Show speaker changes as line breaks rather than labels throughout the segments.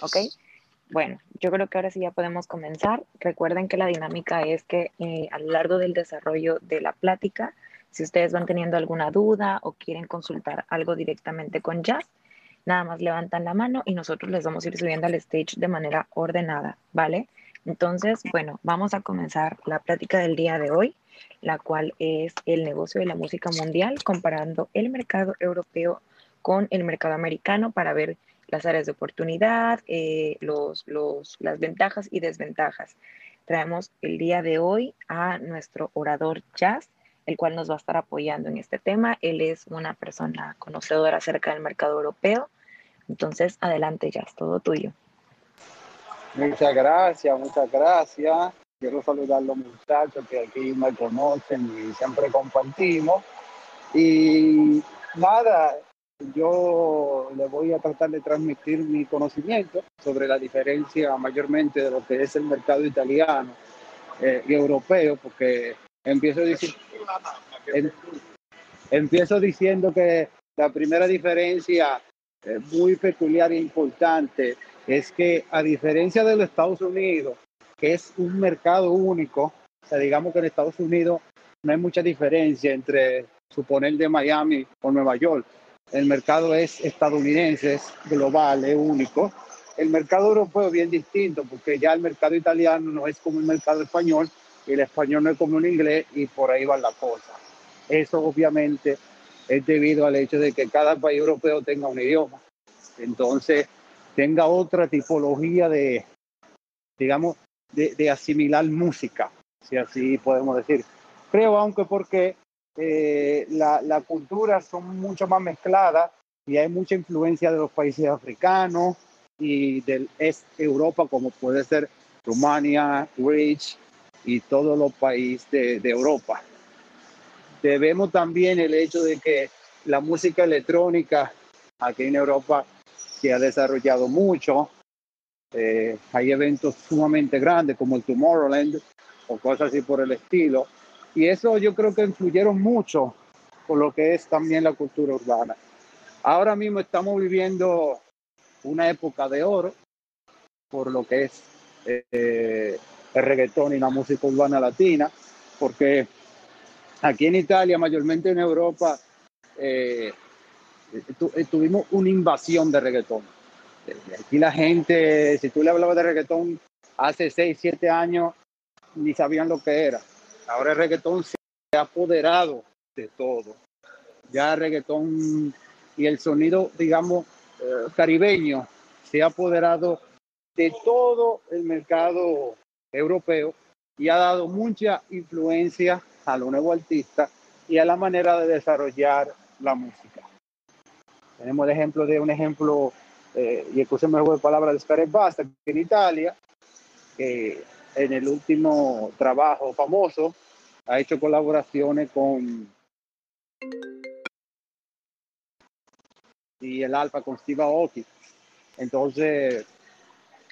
¿ok? Bueno, yo creo que ahora sí ya podemos comenzar. Recuerden que la dinámica es que eh, a lo largo del desarrollo de la plática, si ustedes van teniendo alguna duda o quieren consultar algo directamente con Jazz, nada más levantan la mano y nosotros les vamos a ir subiendo al stage de manera ordenada, ¿vale? Entonces, bueno, vamos a comenzar la plática del día de hoy, la cual es el negocio de la música mundial, comparando el mercado europeo con el mercado americano para ver las áreas de oportunidad, eh, los, las ventajas y desventajas. Traemos el día de hoy a nuestro orador Jazz, el cual nos va a estar apoyando en este tema. Él es una persona conocedora acerca del mercado europeo. Entonces, adelante Jazz, todo tuyo.
Muchas gracias, muchas gracias. Quiero saludar a los muchachos que aquí me conocen y siempre compartimos. Y nada, yo le voy a tratar de transmitir mi conocimiento sobre la diferencia mayormente de lo que es el mercado italiano eh, y europeo, porque empiezo, em, diciendo que la primera diferencia eh, muy peculiar e importante es que a diferencia de los Estados Unidos, que es un mercado único, sea, digamos que en Estados Unidos no hay mucha diferencia entre suponer de Miami o Nueva York. El mercado es estadounidense, es global, es único. El mercado europeo es bien distinto porque ya el mercado italiano no es como el mercado español y el español no es como el inglés y por ahí va la cosa. Eso obviamente es debido al hecho de que cada país europeo tenga un idioma. Entonces, tenga otra tipología de, digamos, de, asimilar música, si así podemos decir. Creo, aunque porque eh, la, la cultura son mucho más mezcladas y hay mucha influencia de los países africanos y del este Europa, como puede ser Rumania, Rich y todos los países de, de Europa. Debemos también el hecho de que la música electrónica aquí en Europa se ha desarrollado mucho. Eh, hay eventos sumamente grandes como el Tomorrowland o cosas así por el estilo. Y eso yo creo que influyeron mucho por lo que es también la cultura urbana. Ahora mismo estamos viviendo una época de oro por lo que es eh, el reggaetón y la música urbana latina, porque aquí en Italia, mayormente en Europa, eh, eh, tuvimos una invasión de reggaetón. Aquí la gente, si tú le hablabas de reggaetón hace 6, 7 años, ni sabían lo que era. Ahora el reggaetón se ha apoderado de todo. Ya el reggaetón y el sonido, digamos, eh, caribeño se ha apoderado de todo el mercado europeo y ha dado mucha influencia a los nuevos artistas y a la manera de desarrollar la música. Tenemos el ejemplo de un ejemplo, eh, y escúcheme el juego de palabras de Scarlet Basta, que en Italia, que en el último trabajo famoso, ha hecho colaboraciones con y el Alfa con Steve Aoki. Entonces,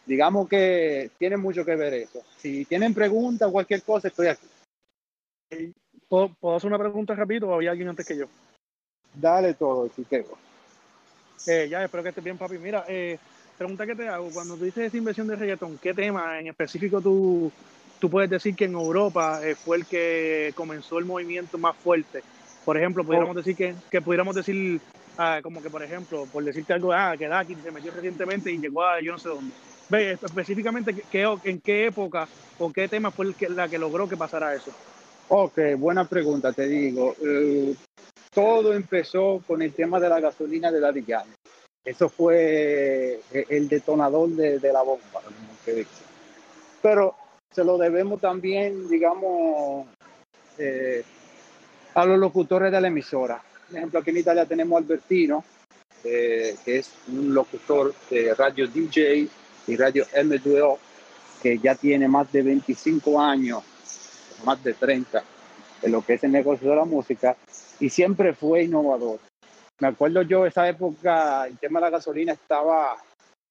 digamos que tiene mucho que ver eso. Si tienen preguntas o cualquier cosa, estoy aquí.
¿Puedo, hacer una pregunta rápido o había alguien antes que yo?
Dale todo, Chiquego.
Eh, ya, espero que estés bien, papi. Mira, eh, pregunta que te hago, cuando tú dices esa inversión de reggaetón, ¿qué tema en específico tú, tú puedes decir que en Europa eh, fue el que comenzó el movimiento más fuerte? Por ejemplo, pudiéramos oh. decir que, que pudiéramos decir, ah, como que por ejemplo, por decirte algo, ah, que Daki se metió recientemente y llegó a yo no sé dónde. Ve, específicamente, ¿qué, ¿en qué época o qué tema fue el que, la que logró que pasara eso?
Ok, buena pregunta, te digo. Eh, todo empezó con el tema de la gasolina de la Villana. Eso fue eh, el detonador de, la bomba. Pero se lo debemos también, digamos, eh, a los locutores de la emisora. Por ejemplo, aquí en Italia tenemos Albertino, que es un locutor de radio DJ y radio M2O, que ya tiene más de 25 años, más de 30, en lo que es el negocio de la música y siempre fue innovador. Me acuerdo yo, esa época, el tema de la gasolina estaba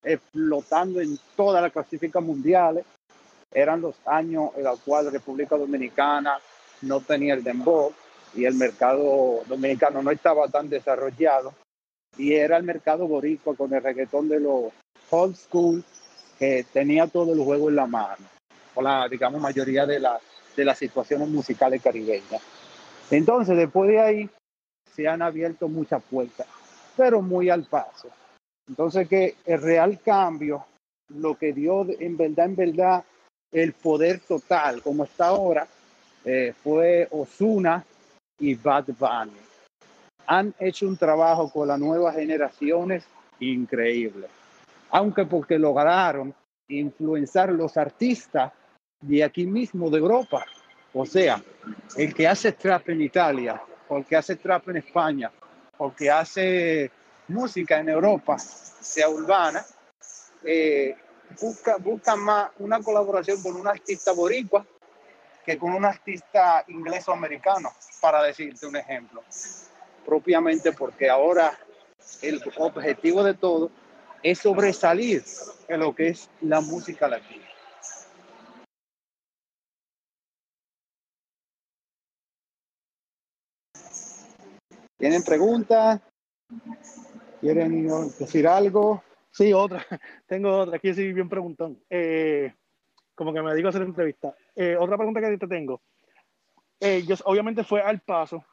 explotando en todas las clasificas mundiales. Eran los años en los cuales República Dominicana no tenía el dembow y el mercado dominicano no estaba tan desarrollado. Y era el mercado boricua con el reggaetón de los, old school, que tenía todo el juego en la mano, o la, digamos, mayoría de, las de las situaciones musicales caribeñas. Entonces, después de ahí, se han abierto muchas puertas, pero muy al paso. Entonces, que el real cambio, lo que dio en verdad, en verdad, el poder total, como está ahora, eh, fue Osuna y Bad Bunny. Han hecho un trabajo con las nuevas generaciones increíble. Aunque porque lograron influenciar los artistas de aquí mismo, de Europa. O sea, el que hace trap en Italia, o el que hace trap en España, o el que hace música en Europa, sea urbana, eh, busca, busca más una colaboración con un artista boricua que con un artista inglés o americano, para decirte un ejemplo. Propiamente porque ahora el objetivo de todo es sobresalir en lo que es la música latina. ¿Tienen preguntas? ¿Quieren decir algo?
Sí, otra. Tengo otra. Aquí sí, bien preguntón. Eh, como que me digo hacer entrevista. Eh, otra pregunta que te tengo. Eh, yo, obviamente fue al paso,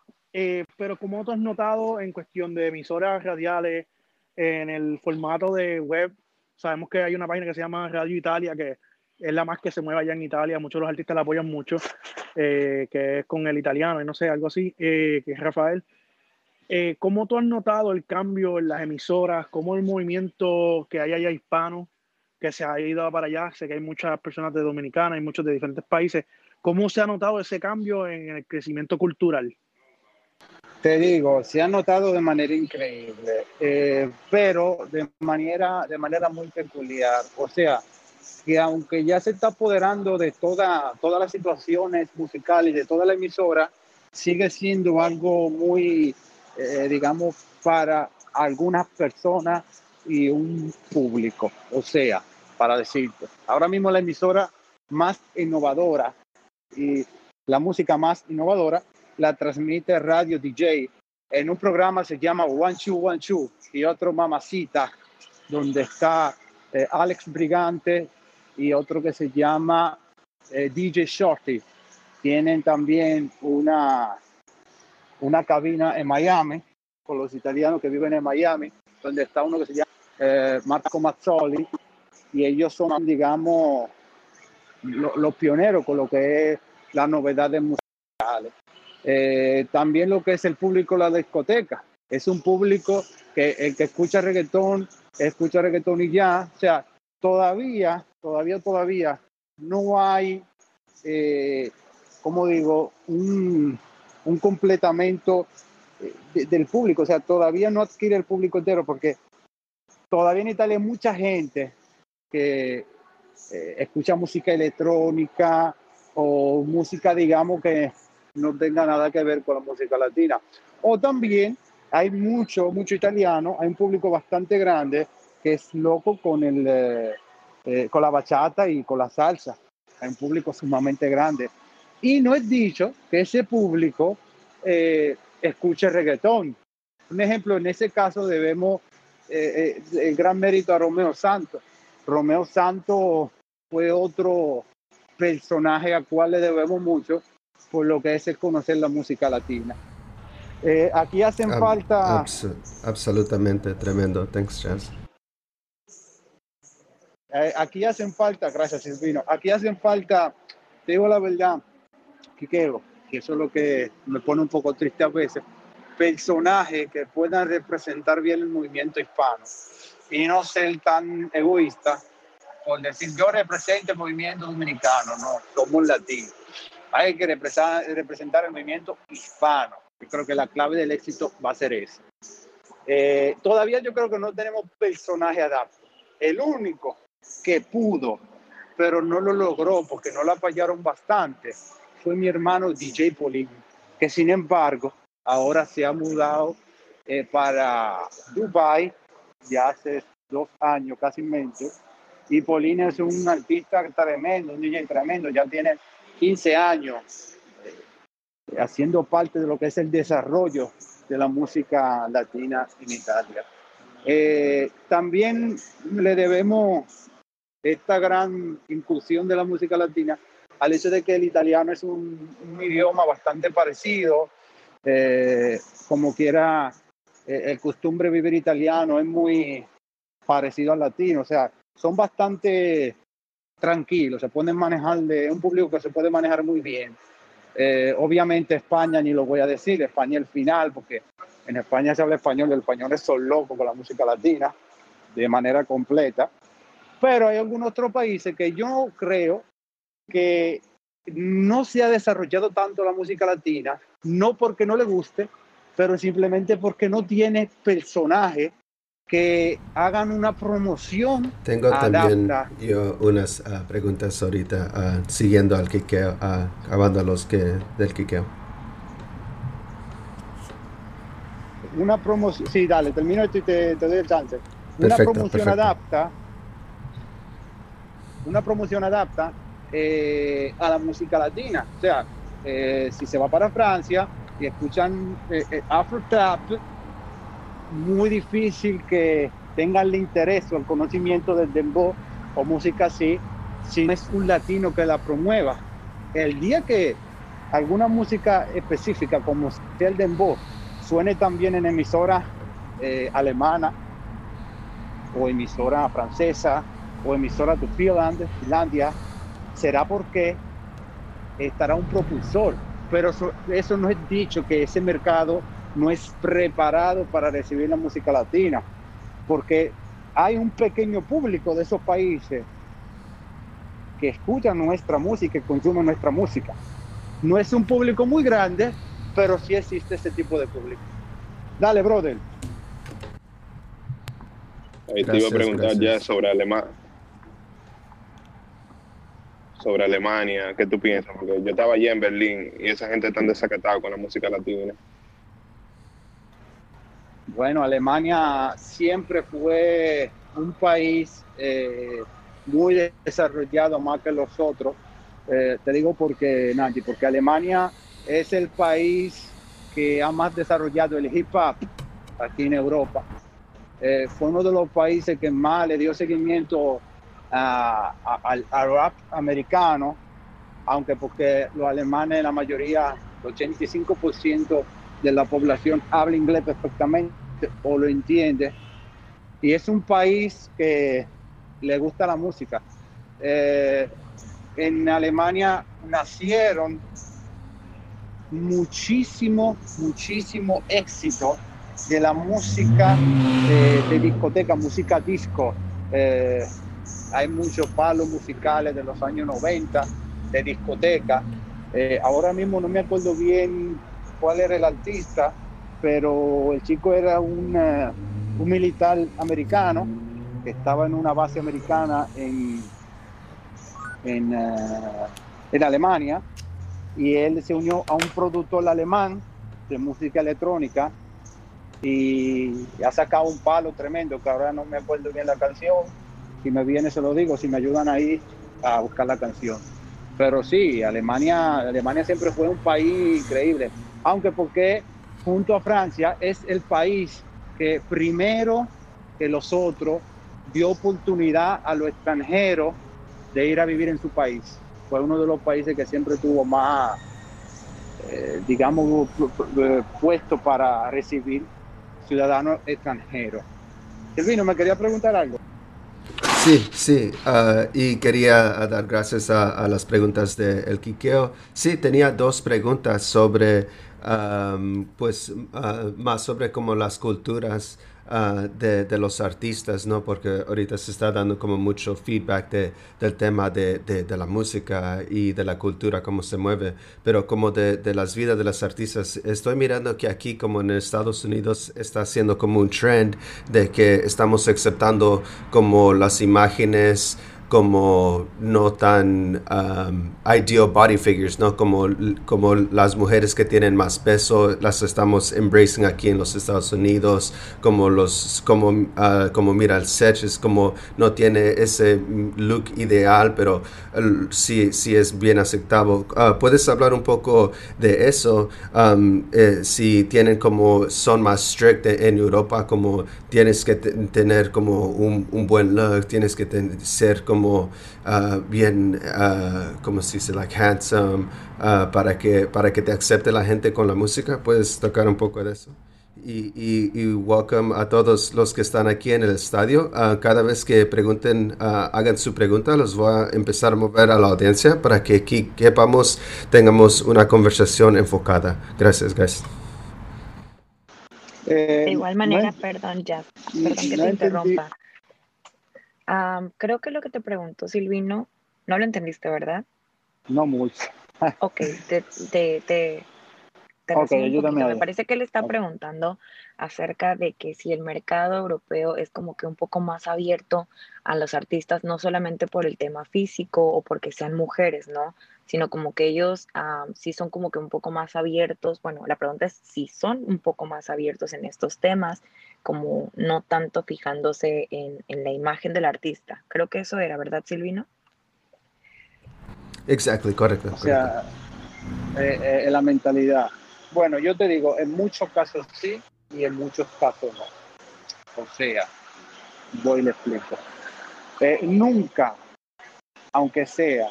pero como tú has notado en cuestión de emisoras radiales, en el formato de web, sabemos que hay una página que se llama Radio Italia, que es la más que se mueve allá en Italia, muchos de los artistas la apoyan mucho, que es con el italiano, y no sé, algo así, que es Rafael. Eh, ¿Cómo tú has notado el cambio en las emisoras? ¿Cómo el movimiento que hay allá hispano, que se ha ido para allá? Sé que hay muchas personas de Dominicana, hay muchos de diferentes países. ¿Cómo se ha notado ese cambio en el crecimiento cultural?
Te digo, se ha notado de manera increíble, eh, pero de manera, de manera muy peculiar. O sea, que aunque ya se está apoderando de toda, todas las situaciones musicales, de toda la emisora, sigue siendo algo muy eh, digamos, para algunas personas y un público. O sea, para decirte, ahora mismo la emisora más innovadora y la música más innovadora la transmite Radio DJ en un programa se llama One Two One Two y otro Mamacita, donde está eh, Alex Brigante y otro que se llama eh, DJ Shorty. Tienen también una una cabina en Miami con los italianos que viven en Miami, donde está uno que se llama eh, Marco Mazzoli, y ellos son, digamos, los pioneros con lo que es las novedades musicales. Eh, también lo que es el público de la discoteca. Es un público que el que escucha reggaetón, escucha reggaetón y ya. O sea, todavía, todavía, todavía no hay, eh, como digo, un, un completamento eh, del público, o sea, todavía no adquiere el público entero porque todavía en Italia hay mucha gente que eh, escucha música electrónica o música, digamos, que no tenga nada que ver con la música latina. O también hay mucho, mucho italiano, hay un público bastante grande que es loco con, el, eh, con la bachata y con la salsa. Hay un público sumamente grande. Y no es dicho que ese público eh, escuche reggaetón. Un ejemplo, en ese caso debemos eh, eh, el gran mérito a Romeo Santos. Romeo Santos fue otro personaje al cual le debemos mucho por lo que es el conocer la música latina. aquí hacen falta...
absolutamente, tremendo. Thanks, Jazz.
aquí hacen falta, gracias Silvino, aquí hacen falta, te digo la verdad, quiero, que eso es lo que me pone un poco triste a veces, personajes que puedan representar bien el movimiento hispano y no ser tan egoísta por decir yo represento el movimiento dominicano, no, somos latinos. Hay que representar, representar el movimiento hispano. Yo creo que la clave del éxito va a ser eso. Eh, todavía yo creo que no tenemos personaje adapto. El único que pudo, pero no lo logró porque no la fallaron bastante, fue mi hermano DJ Polín, que sin embargo ahora se ha mudado eh, para Dubai ya hace dos años casi mente. Y Polín es un artista tremendo, un DJ tremendo, ya tiene 15 años eh, haciendo parte de lo que es el desarrollo de la música latina en Italia. Eh, también le debemos esta gran incursión de la música latina al hecho de que el italiano es un, idioma bastante parecido, eh, como quiera, eh, el costumbre vivir italiano es muy parecido al latino, o sea, son bastante tranquilos, se pueden manejar de un público que se puede manejar muy bien. Eh, obviamente España, ni lo voy a decir, España el final, porque en España se habla español, los españoles son locos con la música latina de manera completa, pero hay algunos otros países que yo creo que no se ha desarrollado tanto la música latina, no porque no le guste, pero simplemente porque no tiene personajes que hagan una promoción.
Tengo también yo unas uh, preguntas ahorita, uh, siguiendo al quiqueo, uh, acabando los que del quiqueo.
Una promoción, sí, dale, termino esto y te, te doy el chance. Una promoción adapta, una promoción adapta eh, a la música latina. O sea, eh, si se va para Francia y escuchan eh, eh Afro Trap, muy difícil que tengan el interés o el conocimiento del dembow o música así, si no es un latino que la promueva. El día que alguna música específica como el dembow suene también en emisora alemana o emisora francesa o emisora de Finlandia, será porque estará un propulsor. Pero eso, eso no es dicho que ese mercado no es preparado para recibir la música latina, porque hay un pequeño público de esos países que escucha nuestra música y consume nuestra música. No es un público muy grande, pero sí existe ese tipo de público. Dale, brother.
Ahí te iba a preguntar ya sobre Alemania. Sobre Alemania, ¿qué tú piensas? Porque yo estaba allí en Berlín y esa gente está desacatada con la música latina.
Bueno, Alemania siempre fue un país eh, muy desarrollado más que los otros. Eh, te digo porque, Nancy, porque Alemania es el país que ha más desarrollado el hip hop aquí en Europa. Eh, fue uno de los países que más le dio seguimiento al rap americano, aunque porque los alemanes, la mayoría, el 85% de la población habla inglés perfectamente o lo entiende. Y es un país que le gusta la música. Eh, en Alemania nacieron muchísimo, muchísimo éxito de la música de, discoteca, música disco. Eh, hay muchos palos musicales de los años 90 de discoteca. Eh, ahora mismo no me acuerdo bien cuál era el artista, pero el chico era un, un militar americano que estaba en una base americana en, en, eh, en, Alemania y él se unió a un productor alemán de música electrónica y ha sacado un palo tremendo que ahora no me acuerdo bien la canción si me viene se lo digo si me ayudan ahí a buscar la canción pero sí Alemania Alemania siempre fue un país increíble aunque porque junto a Francia es el país que primero que los otros dio oportunidad a los extranjeros de ir a vivir en su país. Fue uno de los países que siempre tuvo más, eh, digamos, puesto para recibir ciudadanos extranjeros. Elvino, me quería preguntar algo.
Sí, sí, uh, y quería uh, dar gracias a, las preguntas de El Quiqueo. Sí, tenía dos preguntas sobre, um, pues, más sobre cómo las culturas Ah, de, de, los artistas, ¿no? Porque ahorita se está dando como mucho feedback de, del tema de, de, la música y de la cultura, cómo se mueve, pero como de, las vidas de los artistas. Estoy mirando que aquí, como en Estados Unidos, está haciendo como un trend de que estamos aceptando como las imágenes como no tan um, ideal body figures, ¿no? Como, como las mujeres que tienen más peso, las estamos embracing aquí en los Estados Unidos, como los, como, uh, como mira el es como no tiene ese look ideal, pero sí, sí es bien aceptable. Uh, ¿Puedes hablar un poco de eso? Um, eh, si tienen como, son más strict en Europa, como tienes que tener como un, un, buen look, tienes que ser como como uh, bien, uh, como se dice, like handsome, uh, para, que, para que te acepte la gente con la música. ¿Puedes tocar un poco de eso? Y, y, y welcome a todos los que están aquí en el estadio. Uh, cada vez que pregunten, uh, hagan su pregunta, los voy a empezar a mover a la audiencia para que aquí quepamos, tengamos una conversación enfocada. Gracias, guys.
Eh, de igual manera, no, perdón, ya, perdón que no te interrumpa. Um, creo que lo que te preguntó Silvino, no lo entendiste, ¿verdad?
No mucho.
ok, te, te, te, te
okay,
Me parece que él está preguntando acerca de que si el mercado europeo es como que un poco más abierto a los artistas, no solamente por el tema físico o porque sean mujeres, ¿no? Sino como que ellos um, sí son como que un poco más abiertos. Bueno, la pregunta es si son un poco más abiertos en estos temas como no tanto fijándose en, en, la imagen del artista. Creo que eso era, ¿verdad, Silvino?
Exactly, correcto.
O sea, eh, eh, la mentalidad. Bueno, yo te digo, en muchos casos sí y en muchos casos no. O sea, voy y le explico. Eh, nunca, aunque sea,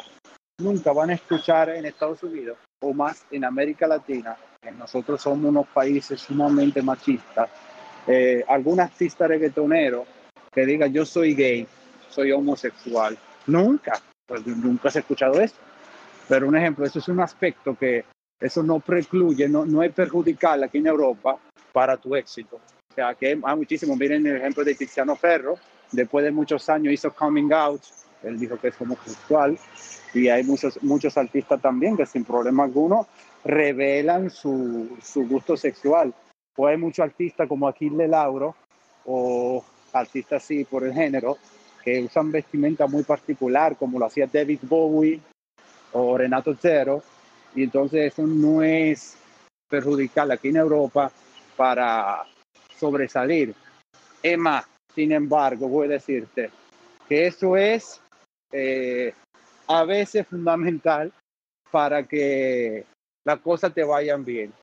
nunca van a escuchar en Estados Unidos o más en América Latina, que nosotros somos unos países sumamente machistas, eh, algún artista reggaetonero que diga yo soy gay, soy homosexual. Nunca, pues nunca se ha escuchado eso. Pero un ejemplo, eso es un aspecto que eso no precluye, no, no es perjudicial aquí en Europa para tu éxito. O sea, que hay muchísimo. Miren el ejemplo de Tiziano Ferro, después de muchos años hizo coming out, él dijo que es homosexual, y hay muchos, muchos artistas también que sin problema alguno revelan su, su gusto sexual. O hay muchos artistas como Aquiles Lauro o artistas así por el género que usan vestimenta muy particular como lo hacía David Bowie o Renato Zero y entonces eso no es perjudicial aquí en Europa para sobresalir. Emma, sin embargo, voy a decirte que eso es eh, a veces fundamental para que las cosas te vayan bien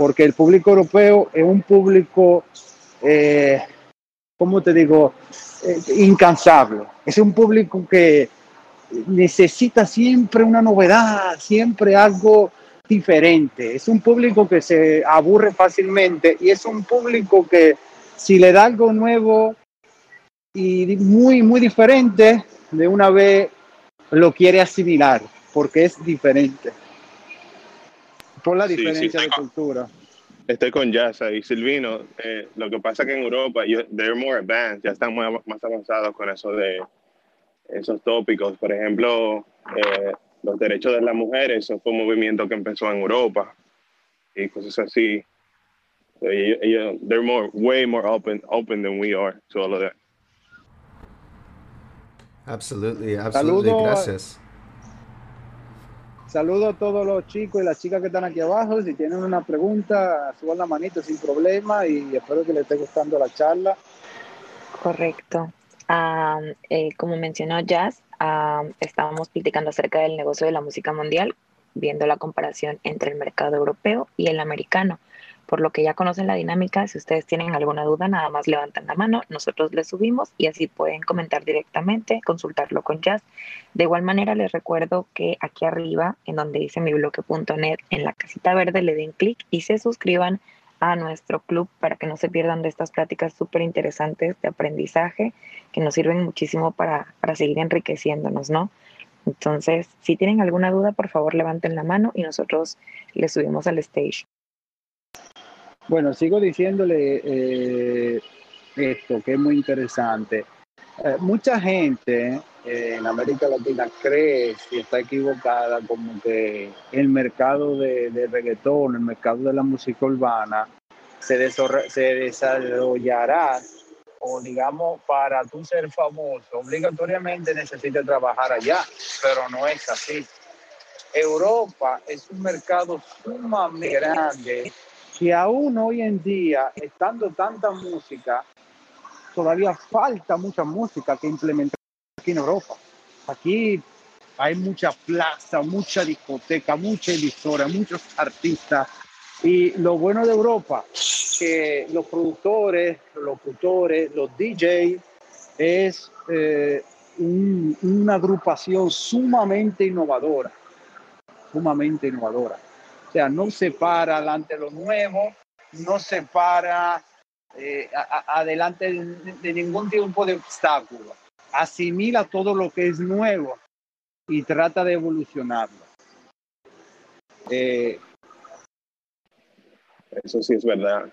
porque el público europeo es un público, eh, ¿cómo te digo?, eh, incansable. Es un público que necesita siempre una novedad, siempre algo diferente. Es un público que se aburre fácilmente y es un público que si le da algo nuevo y muy, muy diferente, de una vez lo quiere asimilar porque es diferente por la diferencia de cultura.
Estoy con Jazz y Silvino. Eh, lo que pasa que en Europa, they're more advanced, ya están más, más avanzados con eso de esos tópicos. Por ejemplo, eh, los derechos de las mujeres, eso fue un movimiento que empezó en Europa y cosas así. ellos, they're more, way more open, open than we are to all of that.
Absolutely, absolutely. Gracias.
Saludo a todos los chicos y las chicas que están aquí abajo. Si tienen una pregunta, suban la manito sin problema y espero que les esté gustando la charla.
Correcto. Eh, como mencionó Jazz, estábamos platicando acerca del negocio de la música mundial, viendo la comparación entre el mercado europeo y el americano por lo que ya conocen la dinámica. Si ustedes tienen alguna duda, nada más levantan la mano, nosotros les subimos y así pueden comentar directamente, consultarlo con Jazz. De igual manera, les recuerdo que aquí arriba, en donde dice mi bloque.net, en la casita verde, le den clic y se suscriban a nuestro club para que no se pierdan de estas pláticas súper interesantes de aprendizaje que nos sirven muchísimo para, para seguir enriqueciéndonos, ¿no? Entonces, si tienen alguna duda, por favor levanten la mano y nosotros les subimos al stage.
Bueno, sigo diciéndole eh, esto, que es muy interesante. Eh, mucha gente eh, en América Latina cree, si está equivocada, como que el mercado de, de reggaetón, el mercado de la música urbana, se, se desarrollará o digamos para tú ser famoso, obligatoriamente necesitas trabajar allá, pero no es así. Europa es un mercado sumamente grande que aún hoy en día, estando tanta música, todavía falta mucha música que implementar aquí en Europa. Aquí hay mucha plaza, mucha discoteca, mucha emisora, muchos artistas. Y lo bueno de Europa, que los productores, los locutores, los DJs, es eh, una agrupación sumamente innovadora, sumamente innovadora. O sea, no se para adelante lo nuevo, no se para eh, adelante de, ningún tipo de obstáculo. Asimila todo lo que es nuevo y trata de evolucionarlo.
Eh, Eso sí es verdad.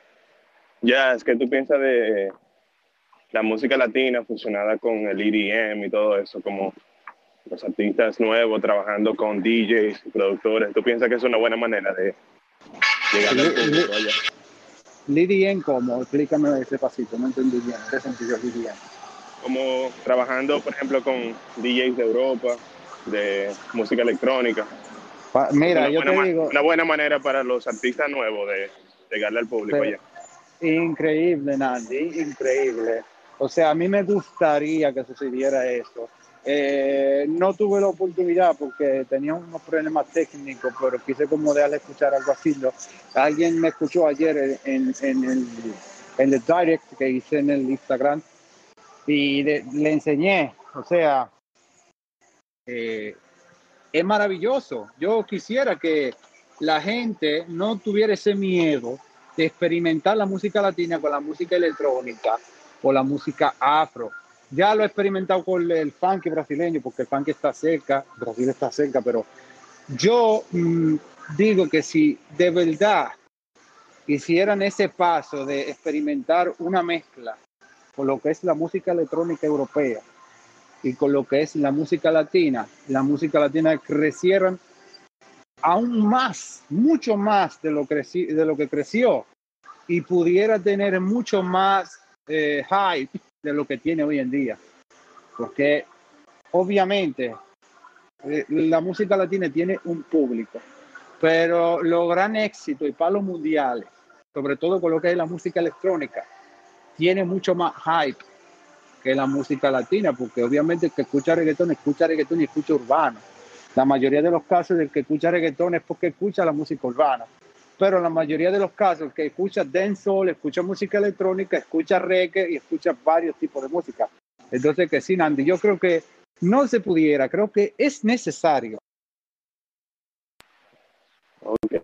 Ya, es que tú piensas de la música latina fusionada con el EDM y todo eso, como los artistas nuevos trabajando con DJs productores. ¿Tú piensas que es una buena manera de llegar al público allá?
EDM, ¿cómo? Explícame ese pasito, no entendí bien. ¿Qué sentido es
Como trabajando, por ejemplo, con DJs de Europa, de música electrónica.
mira, yo te digo.
Una buena manera para los artistas nuevos de llegarle al público allá.
Increíble, Nandy, increíble. O sea, a mí me gustaría que sucediera eso. Eh, no tuve la oportunidad porque tenía unos problemas técnicos, pero quise como dejarle escuchar algo así. Alguien me escuchó ayer en, el, en el direct que hice en el Instagram y le enseñé. O sea, eh, es maravilloso. Yo quisiera que la gente no tuviera ese miedo de experimentar la música latina con la música electrónica o la música afro ya lo he experimentado con el funk brasileño, porque el funk está cerca, Brasil está cerca, pero yo mm, digo que si de verdad hicieran ese paso de experimentar una mezcla con lo que es la música electrónica europea y con lo que es la música latina, la música latina crecieran aún más, mucho más de lo, de lo que creció y pudiera tener mucho más eh, hype de lo que tiene hoy en día. Porque obviamente eh, la música latina tiene un público, pero los gran éxito y palos mundiales, sobre todo con lo que es la música electrónica, tiene mucho más hype que la música latina, porque obviamente el que escucha reggaetón, escucha reggaetón y escucha urbano. La mayoría de los casos del que escucha reggaetón es porque escucha la música urbana pero la mayoría de los casos que escucha dancehall, escucha música electrónica, escucha reggae y escucha varios tipos de música. Entonces, que sí, Nandi, yo creo que no se pudiera, creo que es necesario.
Okay,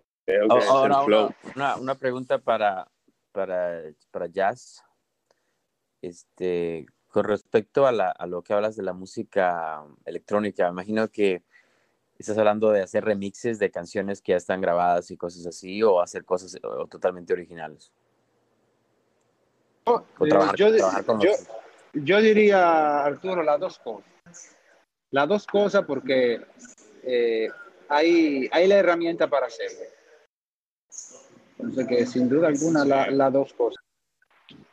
una, una, pregunta para, para, para Jazz. Este, con respecto a, la, a lo que hablas de la música electrónica, imagino que ¿Estás hablando de hacer remixes de canciones que ya están grabadas y cosas así o hacer cosas totalmente originales?
Eh, yo, diría, Arturo, las dos cosas. Las dos cosas porque eh, hay, hay la herramienta para hacerlo. Entonces que sin duda alguna las dos cosas.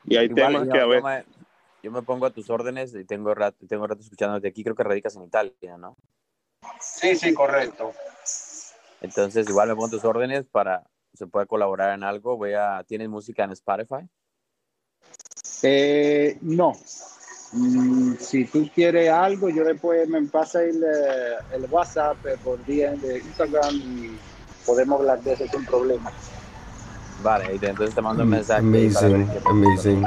Y hay temas que a ver...
Yo me, pongo a tus órdenes y tengo rato, tengo rato escuchándote aquí, creo que radicas en Italia, ¿no?
Sí, sí, correcto.
Entonces, igual me pongo tus órdenes para se pueda colaborar en algo. Voy a, ¿Tienes música en Spotify?
Eh, no. Mm, si tú quieres algo, yo después me pasa el, eh, el WhatsApp eh, por día de Instagram y podemos hablar de eso sin problema.
Vale, entonces te mando un mensaje.
Amazing, amazing.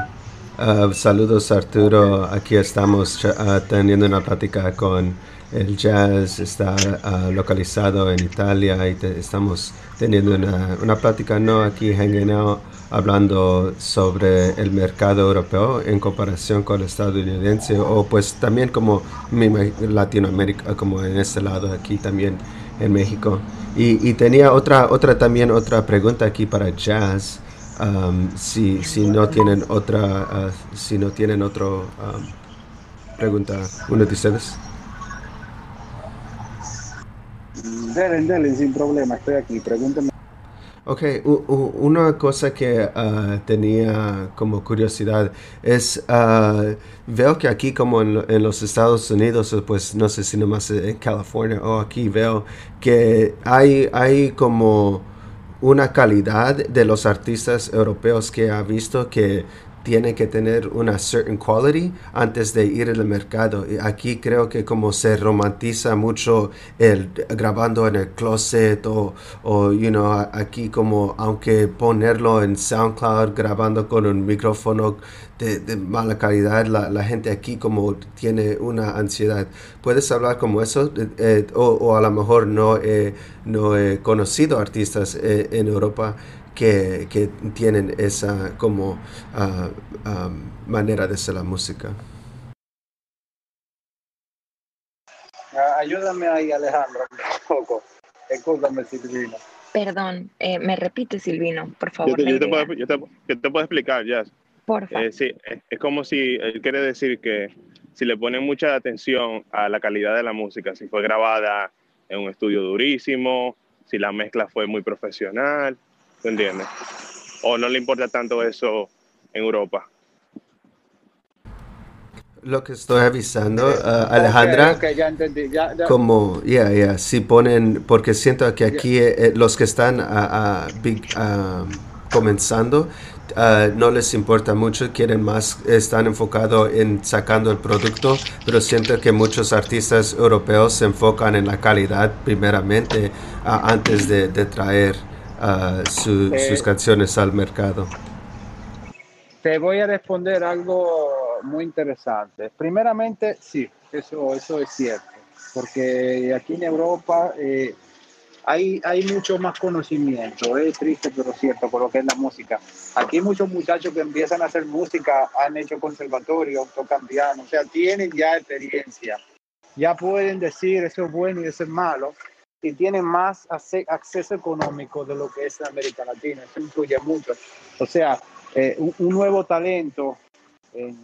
Uh, saludos Arturo, aquí estamos uh, teniendo una plática con el jazz está uh, localizado en Italia y estamos teniendo una, una, plática no aquí hanging hablando sobre el mercado europeo en comparación con el estadounidense o pues también como Latinoamérica como en este lado aquí también en México. Y, tenía otra otra también otra pregunta aquí para jazz si, si no tienen otra uh, si no tienen otro pregunta uno de ustedes
Delen, delen, sin problema, estoy aquí, pregúntenme.
Ok, una cosa que uh, tenía como curiosidad es, uh, veo que aquí como en, los Estados Unidos, pues no sé si nomás en California o aquí veo que hay, hay como una calidad de los artistas europeos que ha visto que tiene que tener una certain quality antes de ir al mercado. Y aquí creo que como se romantiza mucho el grabando en el closet o, o you know, aquí como aunque ponerlo en SoundCloud grabando con un micrófono de, mala calidad, la, gente aquí como tiene una ansiedad. ¿Puedes hablar como eso? Eh, eh, o, a lo mejor no, no he conocido artistas eh, en Europa que, que tienen esa como uh, manera de hacer la música.
Ah, ayúdame ahí, Alejandro, un poco. Escúchame, Silvino.
Perdón, eh, me repite, Silvino, por favor.
Yo te, yo te, puedo, yo te, yo te puedo, explicar, ya.
Por favor.
Eh, sí, es como si él quiere decir que si le ponen mucha atención a la calidad de la música, si fue grabada en un estudio durísimo, si la mezcla fue muy profesional, ¿Tú entiendes? ¿O no le importa tanto eso en Europa?
Lo que estoy avisando, uh, Alejandra, como, ya, ya, si ponen, porque siento que aquí eh, los que están uh, big, comenzando, Uh, no les importa mucho, quieren más, están enfocados en sacando el producto, pero siento que muchos artistas europeos se enfocan en la calidad primeramente uh, antes de, de traer sus eh, canciones al mercado?
Te voy a responder algo muy interesante. Primeramente, sí, eso, eso es cierto, porque aquí en Europa eh, hay, hay mucho más conocimiento, es triste pero cierto por lo que es la música. Aquí muchos muchachos que empiezan a hacer música han hecho conservatorio, tocan piano, o sea, tienen ya experiencia, ya pueden decir eso es bueno y eso es malo, y tienen más acceso económico de lo que es América Latina. Eso influye mucho. O sea, eh, un, nuevo talento en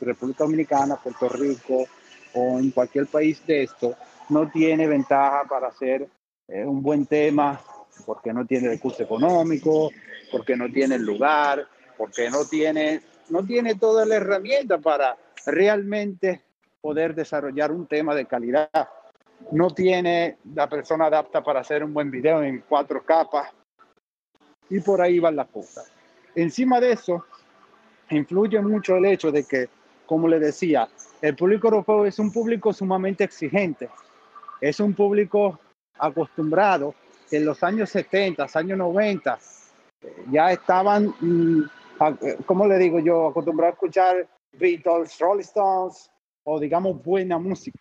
República Dominicana, Puerto Rico o en cualquier país de esto no tiene ventaja para hacer eh, un buen tema porque no tiene recurso económico, porque no tiene el lugar, porque no tiene, no tiene toda la herramienta para realmente poder desarrollar un tema de calidad no tiene la persona adapta para hacer un buen video en cuatro capas y por ahí van las cosas. Encima de eso, influye mucho el hecho de que, como le decía, el público europeo es un público sumamente exigente, es un público acostumbrado en los años 70, años 90, ya estaban, mm, como le digo yo, acostumbrados a escuchar Beatles, Rolling Stones o digamos buena música.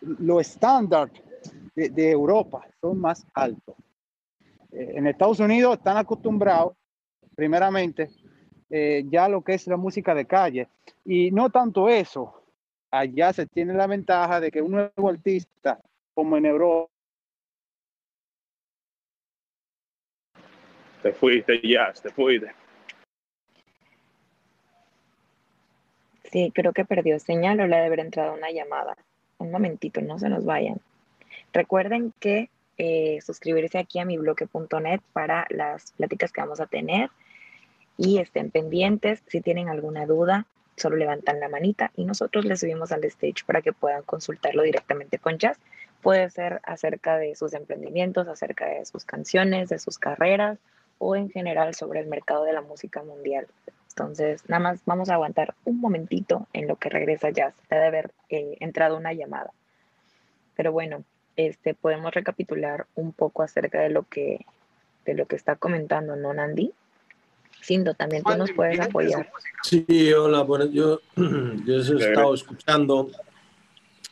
Los estándares de, Europa son más altos. Eh, en Estados Unidos están acostumbrados, primeramente, eh, ya lo que es la música de calle. Y no tanto eso, allá se tiene la ventaja de que un nuevo artista, como en Europa,
Te fuiste, ya, te fuiste.
Sí, creo que perdió señal o le debe haber entrado una llamada un momentito, no se nos vayan. Recuerden que eh, suscribirse aquí a mi bloque.net para las pláticas que vamos a tener y estén pendientes. Si tienen alguna duda, solo levantan la manita y nosotros les subimos al stage para que puedan consultarlo directamente con Jazz. Puede ser acerca de sus emprendimientos, acerca de sus canciones, de sus carreras o en general sobre el mercado de la música mundial. Entonces, nada más vamos a aguantar un momentito en lo que regresa Jazz. Debe haber eh, entrado una llamada. Pero bueno, este, podemos recapitular un poco acerca de lo que, de lo que está comentando, ¿no, Nandi? Sindo, también tú nos puedes apoyar.
Sí, hola, bueno, yo, yo os he estado escuchando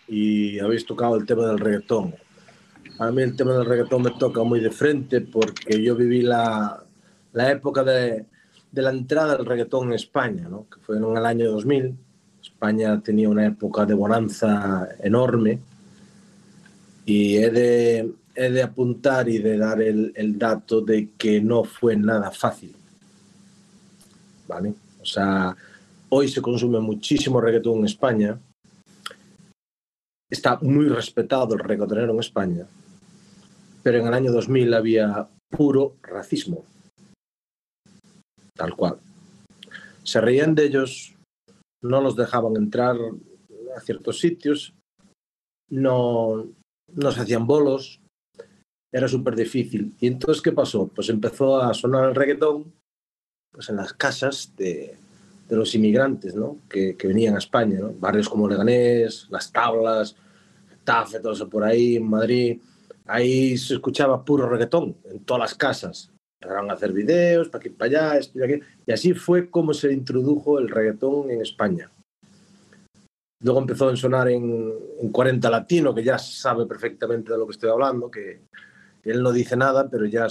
y habéis tocado el tema del reggaetón. A mí el tema del reggaetón me toca muy de frente porque yo viví la, la época de, de la entrada del reggaetón en España, que fue en el año 2000. España tenía una época de bonanza enorme y he de, he de apuntar y de dar el, el, dato de que no fue nada fácil. ¿Vale? O sea, hoy se consume muchísimo reggaetón en España. Está muy respetado el reggaetonero en España. Pero en el año 2000 había puro racismo. Tal cual. Se reían de ellos, no los dejaban entrar a ciertos sitios, no, no se hacían bolos, era súper difícil. ¿Y entonces qué pasó? Pues empezó a sonar el reggaetón pues en las casas de, de los inmigrantes ¿no? que, que, venían a España, ¿no? barrios como Leganés, Las Tablas, Tafe, todo eso por ahí, en Madrid. Ahí se escuchaba puro reggaetón en todas las casas. Empezaron hacer videos, para aquí, para allá, esto y aquí. Y así fue como se introdujo el reggaetón en España. Luego empezó a sonar en, en 40 Latino, que ya sabe perfectamente de lo que estoy hablando, que, él no dice nada, pero ya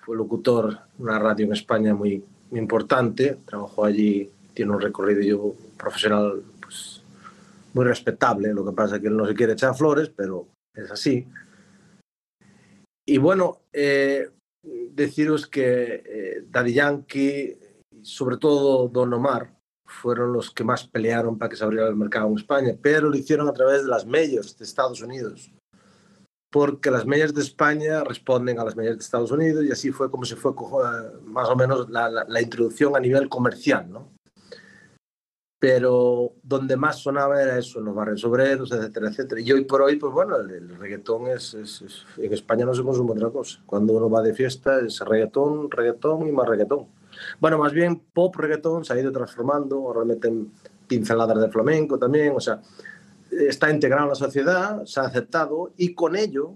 fue locutor de una radio en España muy, muy importante, trabajó allí, tiene un recorrido profesional pues, muy respetable, lo que pasa es que él no se quiere echar flores, pero es así. Y bueno, eh, deciros que eh, Daddy Yankee, sobre todo Don Omar, fueron los que más pelearon para que se abriera el mercado en España, pero lo hicieron a través de las medios de Estados Unidos porque las medias de España responden a las medias de Estados Unidos y así fue como se fue eh, más o menos la, la introducción a nivel comercial, ¿no? Pero donde más sonaba era eso, en los barrios obreros, etcétera, etcétera. Y hoy por hoy, pues bueno, el, el reggaetón es, es, es, En España no se consume otra cosa. Cuando uno va de fiesta es reggaetón, reggaetón y más reggaetón. Bueno, más bien pop reggaetón se ha ido transformando, ahora meten pinceladas de flamenco también, o sea, está integrado en la sociedad, se ha aceptado y con ello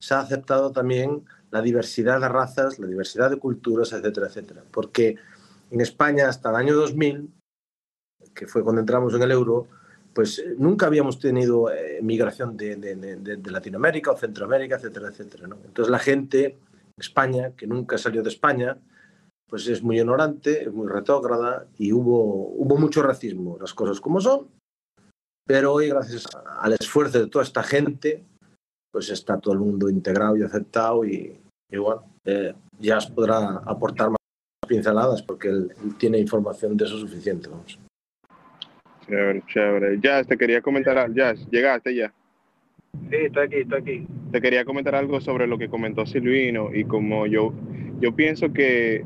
se ha aceptado también la diversidad de razas, la diversidad de culturas, etcétera, etcétera. Porque en España hasta el año 2000, que fue cuando entramos en el euro, pues nunca habíamos tenido eh, migración de, de, de, de, Latinoamérica o Centroamérica, etcétera, etcétera. ¿no? Entonces la gente en España, que nunca salió de España, pues es muy ignorante, es muy retrógrada y hubo, hubo mucho racismo, las cosas como son, pero hoy, gracias al esfuerzo de toda esta gente, pues está todo el mundo integrado y aceptado y, y bueno, eh, ya podrá aportar más pinceladas porque él, él, tiene información de eso suficiente. Vamos.
Chévere, chévere. Jazz, te quería comentar, Jazz, llegaste ya.
Sí, estoy aquí, estoy aquí.
Te quería comentar algo sobre lo que comentó Silvino y como yo, yo pienso que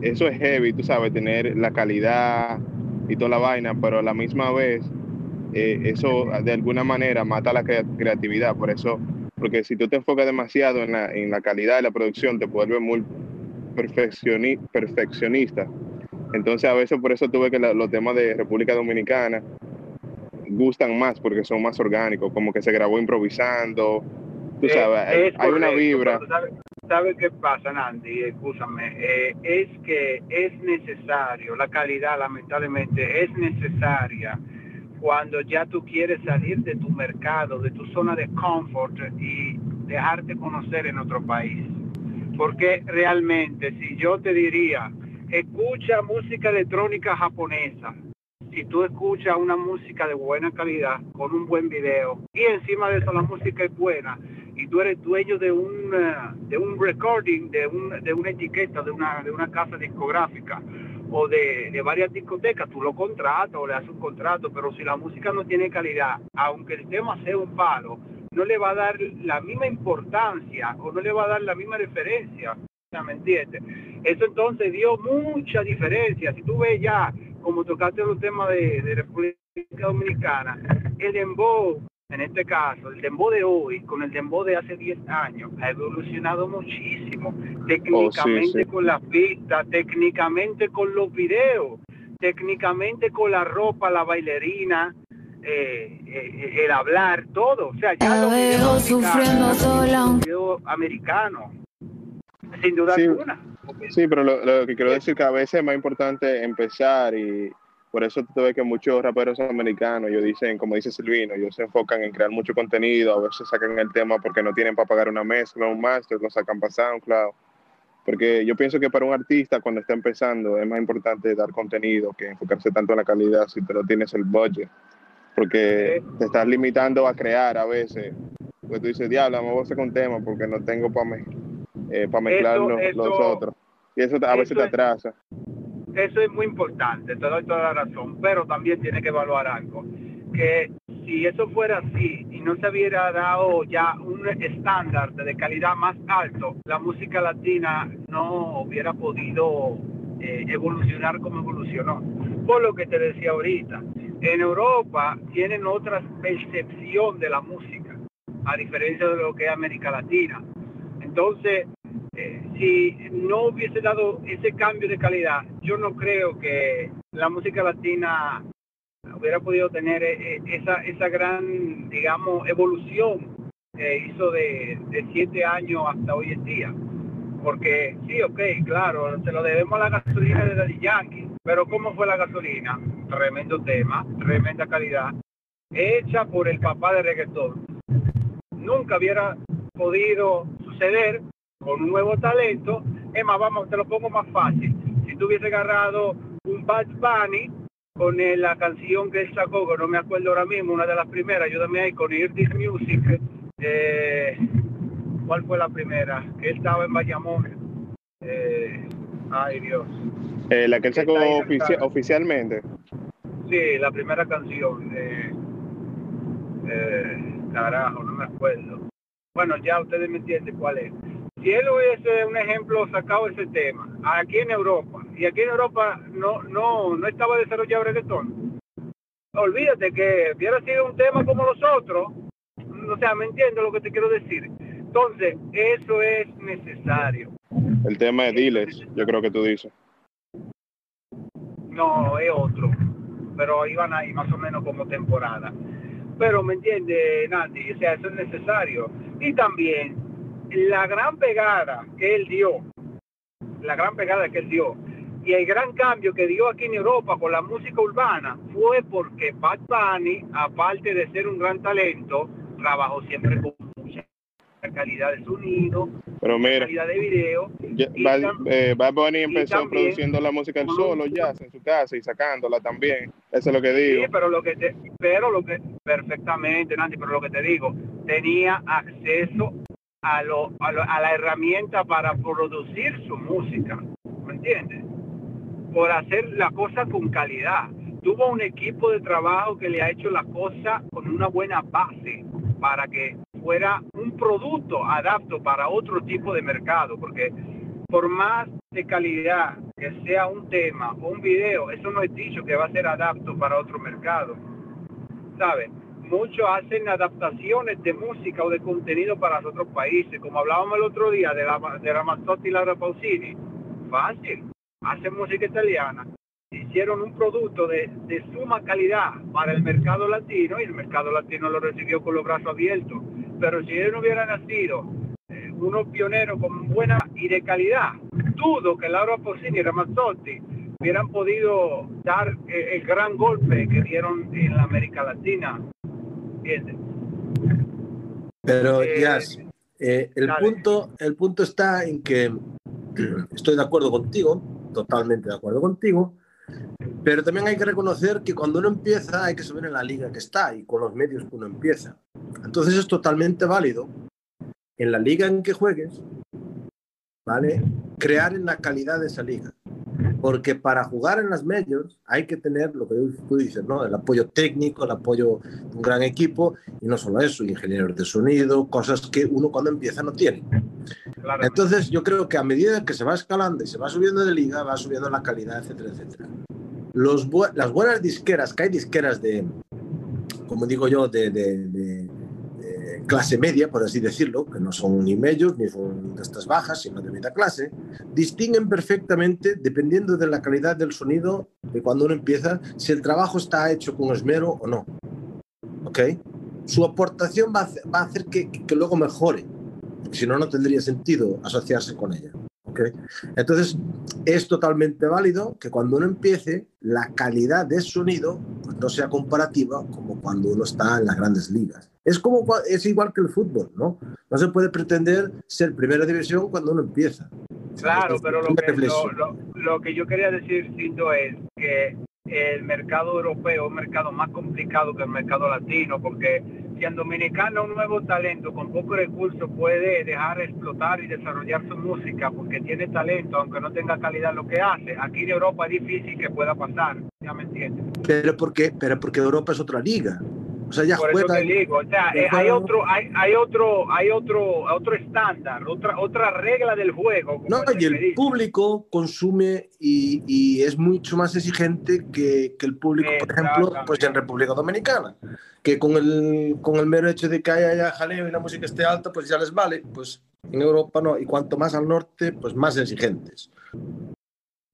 eso es heavy, tú sabes, tener la calidad y toda la vaina, pero a la misma vez eh, eso de alguna manera mata la creatividad. Por eso, porque si tú te enfocas demasiado en la, en la calidad de la producción, te vuelve muy perfeccioni perfeccionista. Entonces, a veces por eso tuve que la, los temas de República Dominicana gustan más porque son más orgánicos, como que se grabó improvisando. Tú sabes, eh, hay, hay una vibra.
¿Sabes sabe qué pasa, Nandy? Escúchame. Eh, es que es necesario, la calidad, lamentablemente, es necesaria cuando ya tú quieres salir de tu mercado, de tu zona de confort y dejarte conocer en otro país. Porque realmente, si yo te diría, escucha música electrónica japonesa, si tú escuchas una música de buena calidad, con un buen video, y encima de eso la música es buena, y tú eres dueño de un, uh, de un recording, de, un, de una etiqueta, de una, de una casa discográfica, o de, de, varias discotecas, tú lo contratas o le haces un contrato, pero si la música no tiene calidad, aunque el tema sea un palo, no le va a dar la misma importancia o no le va a dar la misma referencia, ¿me entiendes? Eso entonces dio mucha diferencia. Si tú ves ya, como tocaste los temas de, de República Dominicana, el dembow en este caso, el dembow de hoy con el dembow de hace 10 años ha evolucionado muchísimo, técnicamente oh, sí, sí. con las pistas, técnicamente con los videos, técnicamente con la ropa, la bailarina, eh, eh, el hablar, todo. O sea, ya videos sufriendo sola. Americano, sin duda
sí,
alguna.
Sí, pero lo, lo que quiero decir que a veces es más importante empezar y por eso tú ves que muchos raperos americanos, ellos dicen, como dice Silvino, ellos se enfocan en crear mucho contenido, a veces sacan el tema porque no tienen para pagar una mezcla, un máster, lo sacan para SoundCloud. Porque yo pienso que para un artista cuando está empezando es más importante dar contenido que enfocarse tanto en la calidad si tú no tienes el budget. Porque te estás limitando a crear a veces. Pues tú dices, diablo, me voy a hacer un tema porque no tengo para me, eh, pa mezclar eso, los, eso, los, otros. Y eso a veces te atrasa
eso es muy importante, te doy toda la razón, pero también tiene que evaluar algo, que si eso fuera así, no se hubiera dado ya un estándar de calidad más alto, la música latina no hubiera podido eh, evolucionar como evolucionó. Por lo que te decía ahorita, en Europa tienen otra percepción de la música, a diferencia de lo que es América Latina. Entonces, si no hubiese dado ese cambio de calidad, yo no creo que la música latina hubiera podido tener eh, esa, esa gran, digamos, evolución hizo de, de siete años hasta hoy en día. Porque sí, ok, claro, se lo debemos a la gasolina de Daddy Yankee, pero ¿cómo fue la gasolina? Tremendo tema, tremenda calidad, hecha por el papá de reggaetón. Nunca hubiera podido suceder con un nuevo talento. Es más, vamos, te lo pongo más fácil. Si tú hubiese agarrado un Bad Bunny con la canción que él sacó, que no me acuerdo ahora mismo, una de las primeras, ayúdame ahí, con Hear This Music, eh, ¿cuál fue la primera? Que él estaba en Bayamón. Eh, ay, Dios.
Eh, la que él sacó oficialmente.
Sí, la primera canción. Eh, carajo, no me acuerdo. Bueno, ya ustedes me entienden cuál es. Si él hubiese, un ejemplo, sacado ese tema aquí en Europa, y aquí en Europa no, no, no estaba desarrollado reggaetón, olvídate que hubiera sido un tema como los otros, o sea, me entiendo lo que te quiero decir. Entonces, eso es necesario.
El tema de Diles, yo creo que tú dices.
No, es otro, pero iban ahí más o menos como temporada. Pero me entiende, Nandi, o sea, eso es necesario. Y también la gran pegada que él dio, la gran pegada que él dio, y el gran cambio que dio aquí en Europa con la música urbana fue porque Bad Bunny, aparte de ser un gran talento, trabajó siempre con mucha calidad de sonido,
Pero mira,
calidad de video.
Bad, eh, Bad, Bunny empezó produciendo la música en solo, ya en su casa y sacándola también. Eso es lo que digo.
Sí, pero lo que te, pero lo que perfectamente, Nancy, pero lo que te digo, tenía acceso a, lo, a, lo, a la herramienta para producir su música, ¿me entiendes? Por hacer la cosa con calidad. Tuvo un equipo de trabajo que le ha hecho la cosa con una buena base para que fuera un producto adapto para otro tipo de mercado, porque por más de calidad que sea un tema o un video, eso no es dicho que va a ser adapto para otro mercado. ¿Saben? Muchos hacen adaptaciones de música o de contenido para otros países, como hablábamos el otro día de la de Ramazzotti y Laura Pausini. Fácil, hacen música italiana, hicieron un producto de, de, suma calidad para el mercado latino y el mercado latino lo recibió con los brazos abiertos. Pero si él no hubiera nacido eh, unos pioneros con buena y de calidad, dudo que Laura Pausini y Ramazzotti hubieran podido dar eh, el gran golpe que dieron en la América Latina
pero, eh, eh, el, punto, el punto está en que estoy de acuerdo contigo, totalmente de acuerdo contigo, pero también hay que reconocer que cuando uno empieza hay que saber en la liga que está y con los medios que uno empieza. Entonces es totalmente válido en la liga en que juegues, ¿vale? Crear en la calidad de esa liga. Porque para jugar en las medios hay que tener lo que tú dices, ¿no? El apoyo técnico, el apoyo de un gran equipo y no solo eso, ingenieros de sonido, cosas que uno cuando empieza no tiene. Entonces yo creo que a medida que se va escalando y se va subiendo de liga, va subiendo la calidad, etcétera, etcétera. Los las buenas disqueras, que hay disqueras de, como digo yo, de, de clase media, por así decirlo, que no son ni medios ni son de estas bajas, sino de media clase, distinguen perfectamente, dependiendo de la calidad del sonido, de cuando uno empieza, si el trabajo está hecho con esmero o no. ¿Ok? Su aportación va a hacer que, luego mejore, si no, no tendría sentido asociarse con ella. ¿Okay? Entonces, es totalmente válido que cuando uno empiece, la calidad de sonido pues, no sea comparativa como cuando uno está en las grandes ligas. Es, como, es igual que el fútbol, ¿no? No se puede pretender ser primera división cuando uno empieza.
Claro, pero lo que, lo, lo, que yo quería decir, Cinto, es que el mercado europeo es un mercado más complicado que el mercado latino, porque si en Dominicana un nuevo talento con poco recursos puede dejar explotar y desarrollar su música porque tiene talento, aunque no tenga calidad lo que hace, aquí en Europa es difícil que pueda pasar, ya me entiendes.
Pero porque, pero porque Europa es otra liga. O sea, ya
Por eso te digo, o sea, eh, hay otro, hay, hay otro, hay otro, otro estándar, otra, otra regla del juego.
No, y el público consume y, y, es mucho más exigente que, que el público, por ejemplo, pues en República Dominicana, que con el, con el mero hecho de que haya jaleo y la música esté alta, pues ya les vale. Pues en Europa no, y cuanto más al norte, pues más exigentes.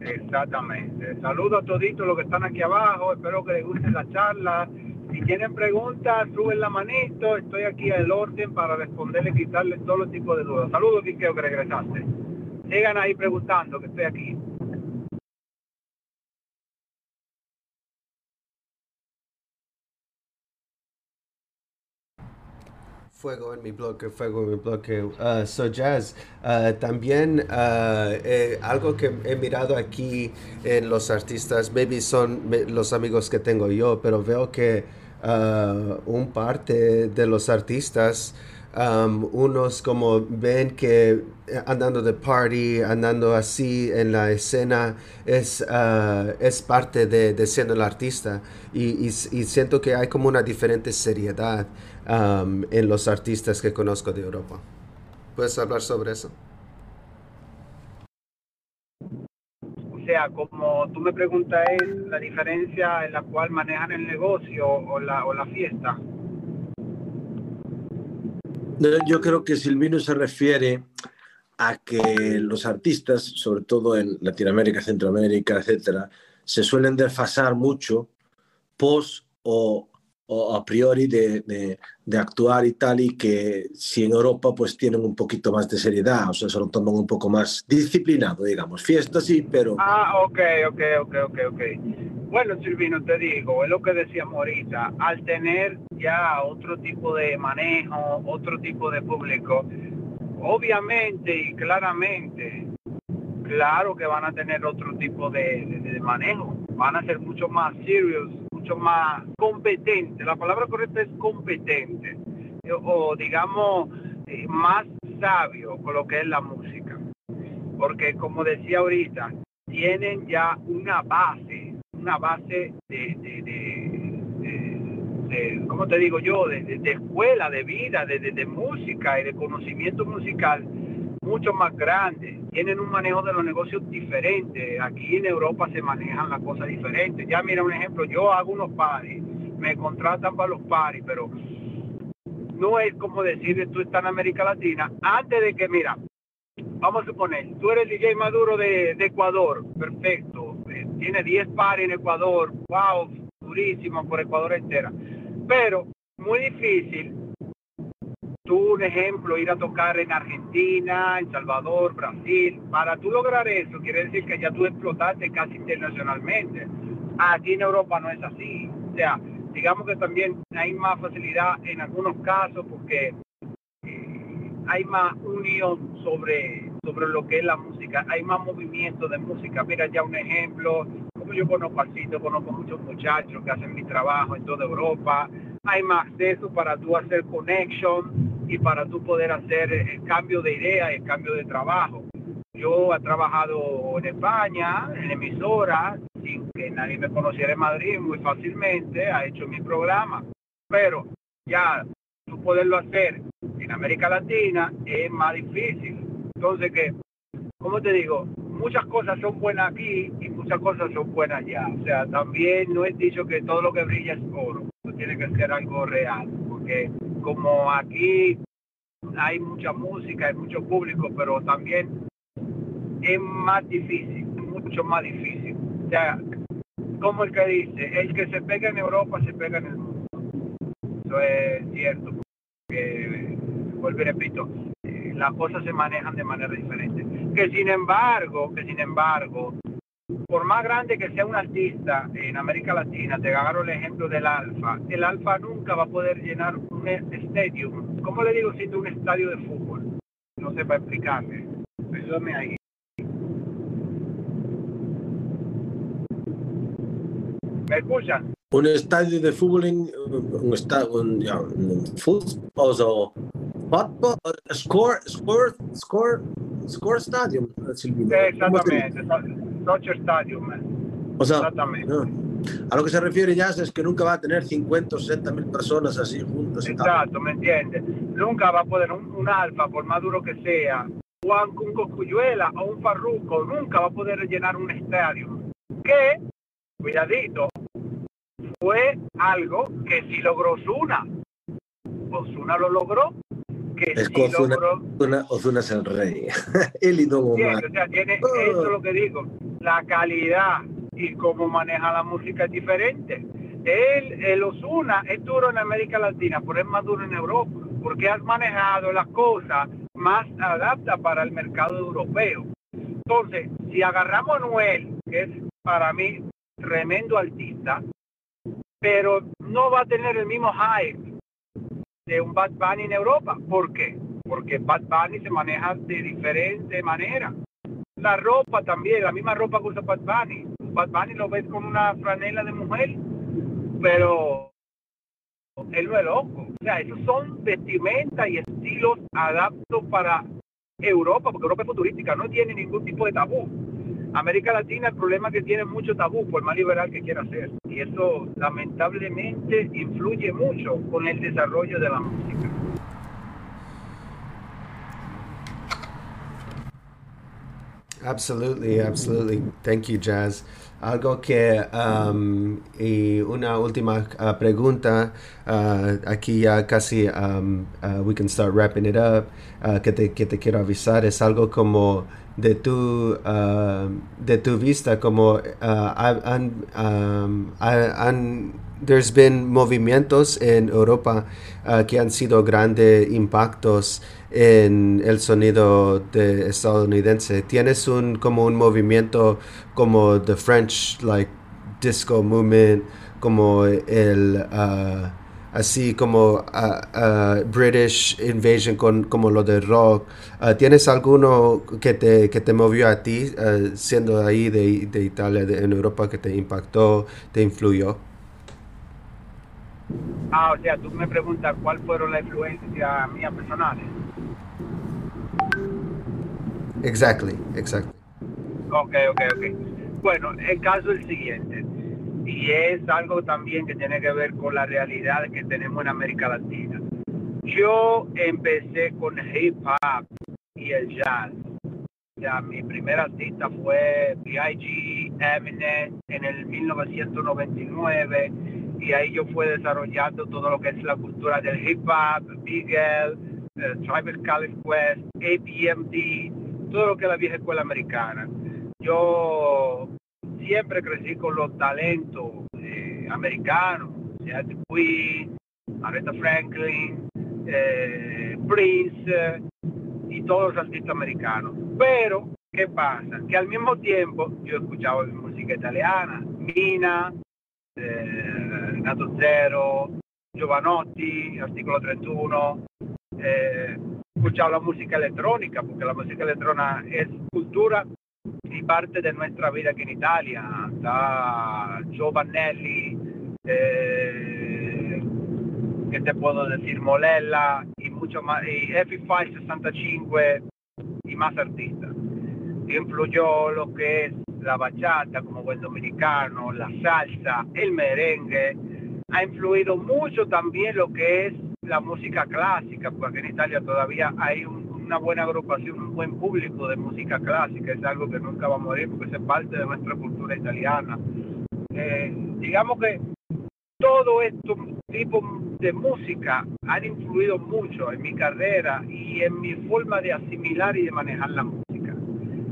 Exactamente. Saludos a toditos los que están aquí abajo. Espero que les guste la charla. Si tienen preguntas, suben la manito. Estoy aquí al orden para responderle, quitarles todo los tipos de dudas. Saludos, Quiqueo, que regresaste. Sigan ahí preguntando, que estoy aquí.
Fuego en mi bloque, fuego en mi bloque. Uh, so Jazz, uh, también uh, eh, algo que he mirado aquí en los artistas, maybe son los amigos que tengo yo, pero veo que un parte de los artistas, um, unos como ven que andando de party, andando así en la escena, es, es parte de, de, siendo el artista. Y, y, y siento que hay como una diferente seriedad um, en los artistas que conozco de Europa. ¿Puedes hablar sobre eso?
O sea, como tú me preguntas, es la diferencia en la cual manejan el negocio o la, o la fiesta.
Yo creo que Silvino se refiere a que los artistas, sobre todo en Latinoamérica, Centroamérica, etcétera, se suelen desfasar mucho post o o a priori de, de, de, actuar y tal, y que si en Europa pues tienen un poquito más de seriedad, o sea, se lo toman un poco más disciplinado, digamos. Fiesta sí, pero...
Ah, ok, ok, ok, ok, ok. Bueno, Silvino, te digo, es lo que decíamos ahorita, al tener ya otro tipo de manejo, otro tipo de público, obviamente y claramente, claro que van a tener otro tipo de, de, manejo, van a ser mucho más serios más competente, la palabra correcta es competente, o digamos eh, más sabio con lo que es la música. Porque como decía ahorita, tienen ya una base, una base de, de, de, ¿cómo te digo yo?, de, escuela, de vida, de, música y de conocimiento musical mucho más grande, tienen un manejo de los negocios diferente. Aquí en Europa se manejan las cosas diferentes. Ya mira un ejemplo, yo hago unos paris, me contratan para los paris, pero no es como decir tú estás en América Latina. Antes de que, mira, vamos a suponer, tú eres DJ Maduro de, Ecuador, perfecto, eh, tiene 10 paris en Ecuador, wow, durísimo por Ecuador entera. Pero muy difícil tú, un ejemplo, ir a tocar en Argentina, en Salvador, Brasil, para tú lograr eso, quiere decir que ya tú explotaste casi internacionalmente. Aquí en Europa no es así. O sea, digamos que también hay más facilidad en algunos casos porque eh, hay más unión sobre, sobre lo que es la música, hay más movimiento de música. Mira ya un ejemplo, como yo conozco al sitio, conozco muchos muchachos que hacen mi trabajo en toda Europa, hay más acceso para tú hacer connection y para tú poder hacer el cambio de idea, el cambio de trabajo. Yo he trabajado en España, en emisoras, sin que nadie me conociera en Madrid muy fácilmente, ha hecho mi programa, pero ya tú poderlo hacer en América Latina es más difícil. Entonces que, como te digo, muchas cosas son buenas aquí y muchas cosas son buenas allá. O sea, también no he dicho que todo lo que brilla es oro, tiene que ser algo real, porque como aquí hay mucha música, hay mucho público, pero también es más difícil, mucho más difícil. O sea, como el que dice, el que se pega en Europa se pega en el mundo. Eso es cierto. Que, vuelvo y repito, eh, las cosas se manejan de manera diferente. Que sin embargo, que sin embargo, por más grande que sea un artista en América Latina, te agarro el ejemplo del Alfa, el Alfa nunca va a poder llenar un estadio. ¿Cómo le digo si es un estadio de fútbol? No sé para explicarle. Ayúdame ahí. ¿Me escuchan?
Un estadio de fútbol, en, un estadio, un, un fútbol, o fútbol, score, score, score, score stadium,
Silvino. Exactamente. Soccer Stadium.
O sea, Exactamente. A lo que se refiere ya es que nunca va a tener 50 o 60 mil personas así juntas.
Exacto, ¿me entiendes? Nunca va a poder un, alfa, por más duro que sea, Juan un Coscuyuela o un Farruco, nunca va a poder llenar un estadio. Que, cuidadito, fue algo que sí logró Osuna. Osuna lo logró. Que
es sí Ozuna, logró... Ozuna, es el rey. Él y no
o sea, tiene, oh. Eso es lo que digo. La calidad y cómo maneja la música es diferente. Él, el Osuna, es duro en América Latina, pero es más duro en Europa, porque has manejado las cosas más adaptas para el mercado europeo. Entonces, si agarramos a Noel, que es para mí tremendo artista, pero no va a tener el mismo hype de un Bad Bunny en Europa. ¿Por qué? Porque Bad Bunny se maneja de diferente manera. La ropa también, la misma ropa que usa Bad Bunny. Bad Bunny lo ves con una franela de mujer, pero él no es loco. O sea, esos son vestimentas y estilos adaptos para Europa, porque Europa es futurística, no tiene ningún tipo de tabú. América Latina el problema es que tiene mucho tabú por más liberal que quiera ser. Y eso lamentablemente influye mucho con el desarrollo de la música.
Absolutely, absolutely. Thank you, Jazz. Algo que, um, y una última uh, pregunta, uh, aquí ya casi um, uh, we can start wrapping it up, que, te, que te quiero avisar, es algo como de tu, de tu vista, como han, um, there's been movimientos en Europa que han sido grandes impactos en el sonido de estadounidense. Tienes un como un movimiento como the French like disco movement, como el uh, así como uh, uh, British invasion con como lo de rock. ¿Tienes alguno que te, que te movió a ti siendo ahí de, de Italia, de, en Europa, que te impactó, te influyó?
Ah, o sea, tú me preguntas cuál fueron las influencias mías personales.
Exactly, exactly.
Ok, ok, ok. Bueno, el caso es el siguiente, y es algo también que tiene que ver con la realidad que tenemos en América Latina. Yo empecé con hip hop y el jazz. Ya, mi primer artista fue B.I.G. Eminem en el 1999 y ahí yo fui desarrollando todo lo que es la cultura del hip hop, Bigel, uh, Tribal Called Quest, APMD, todo lo que es la vieja escuela americana. Yo siempre crecí con los talentos eh, americanos, sea Queen, Aretha Franklin, eh, Prince y todos los artistas americanos. Pero, ¿qué pasa? Que al mismo tiempo yo escuchaba música italiana, Mina, eh, Renato Zero, Giovanotti, Artículo 31, eh, escuchado la música electrónica, porque la música electrónica es cultura y parte de nuestra vida aquí en Italia. Está Giovanelli, eh, que te puedo decir, Molella y mucho más, y F5 65 y más artistas. Influyó lo que es la bachata como buen dominicano, la salsa, el merengue. Ha influido mucho también lo que es la música clásica, porque en Italia todavía hay una buena agrupación, un buen público de música clásica, es algo que nunca va a morir porque es parte de nuestra cultura italiana. Eh, digamos que todo estos tipos de música han influido mucho en mi carrera y en mi forma de asimilar y de manejar la música.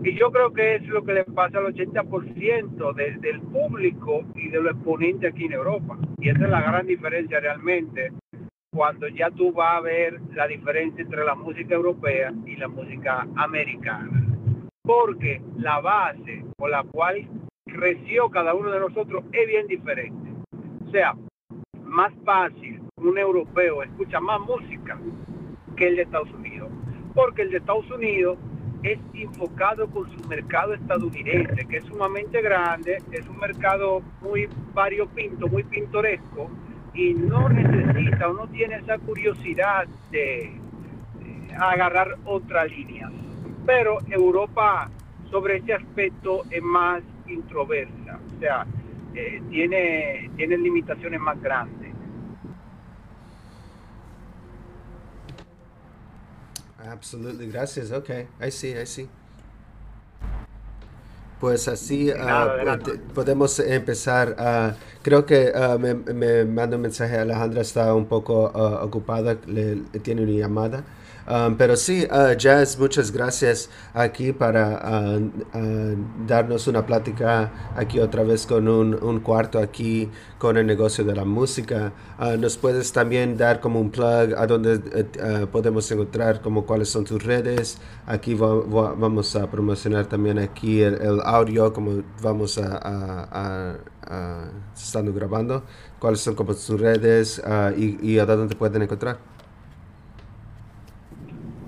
Y yo creo que es lo que le pasa al 80% del público y de los exponentes aquí en Europa. Y esa es la gran diferencia realmente cuando ya tú vas a ver la diferencia entre la música europea y la música americana. Porque la base por la cual creció cada uno de nosotros es bien diferente. O sea, más fácil un europeo escucha más música que el de Estados Unidos. Porque el de Estados Unidos es enfocado con su mercado estadounidense, que es sumamente grande, es un mercado muy variopinto, muy pintoresco, y no necesita o no tiene esa curiosidad de, agarrar otra línea. Pero Europa sobre ese aspecto es más introversa. O sea, eh, tiene, tiene limitaciones más grandes.
Absolutely, gracias. Okay, I see, I see. Pues así uh, podemos empezar. Uh, creo que uh, me, me manda un mensaje. Alejandra está un poco ocupada, le, tiene una llamada. Um, pero sí, uh, Jazz, muchas gracias aquí para uh, uh, darnos una plática aquí otra vez con un, un, cuarto aquí con el negocio de la música. nos puedes también dar como un plug a donde podemos encontrar como cuáles son tus redes. Aquí vamos a promocionar también aquí el, audio como vamos a, estando grabando. ¿Cuáles son como tus redes y, y a dónde pueden encontrar?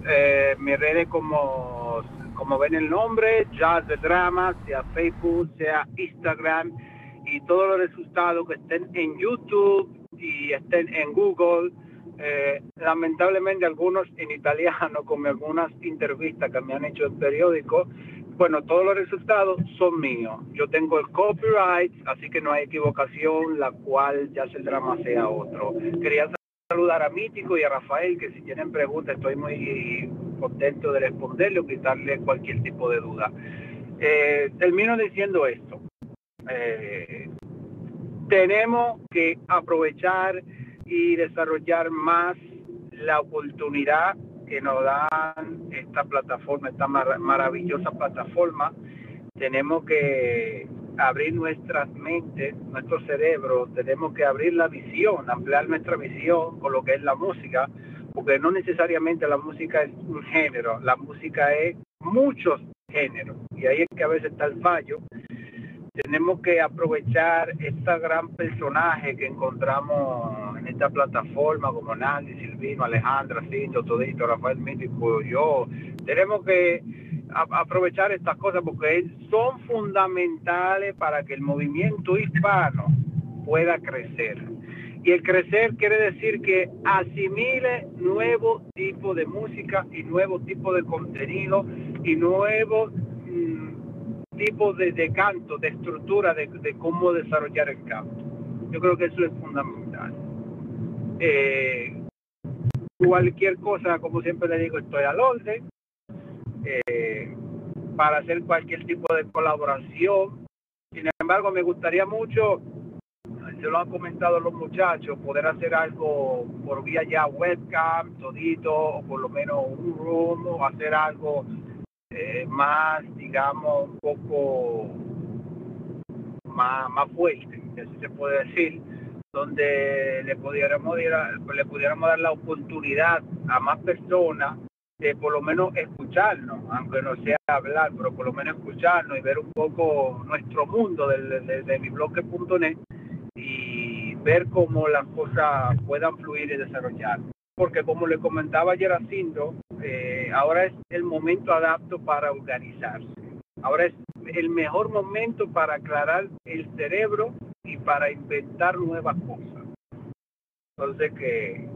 Eh, redes como, como ven el nombre, Jazz de Drama, sea Facebook, sea Instagram y todos los resultados que estén en YouTube y estén en Google. Eh, lamentablemente algunos en italiano, como algunas entrevistas que me han hecho en periódicos, bueno, todos los resultados son míos. Yo tengo el copyright, así que no hay equivocación, la cual ya el drama sea otro. Quería saludar a Mítico y a Rafael, que si tienen preguntas estoy muy contento de responderle o quitarle cualquier tipo de duda. Eh, termino diciendo esto. Eh, tenemos que aprovechar y desarrollar más la oportunidad que nos dan esta plataforma, esta maravillosa plataforma. Tenemos que abrir nuestras mentes, nuestro cerebro, tenemos que abrir la visión, ampliar nuestra visión con lo que es la música, porque no necesariamente la música es un género, la música es muchos géneros, y ahí es que a veces está el fallo. Tenemos que aprovechar este gran personaje que encontramos en esta plataforma, como Nancy, Silvino, Alejandra, Cinto, Todito, Rafael Mítico, yo. Tenemos que aprovechar estas cosas porque son fundamentales para que el movimiento hispano pueda crecer. Y el crecer quiere decir que asimile nuevo tipo de música y nuevo tipo de contenido y nuevo mm, tipo de, canto, de estructura de, cómo desarrollar el canto. Yo creo que eso es fundamental. Eh, cualquier cosa, como siempre le digo, estoy al orden. Eh, para hacer cualquier tipo de colaboración. Sin embargo, me gustaría mucho, se lo han comentado los muchachos, poder hacer algo por vía ya webcam, todito, o por lo menos un room, o hacer algo eh, más, digamos, un poco más, más fuerte, así se puede decir, donde le pudiéramos, le pudiéramos dar la oportunidad a más personas de por lo menos escucharnos, aunque no sea hablar, pero por lo menos escucharnos y ver un poco nuestro mundo de, de, mi y ver cómo las cosas puedan fluir y desarrollar. Porque como le comentaba ayer a Cindo, eh, ahora es el momento adapto para organizarse. Ahora es el mejor momento para aclarar el cerebro y para inventar nuevas cosas. Entonces que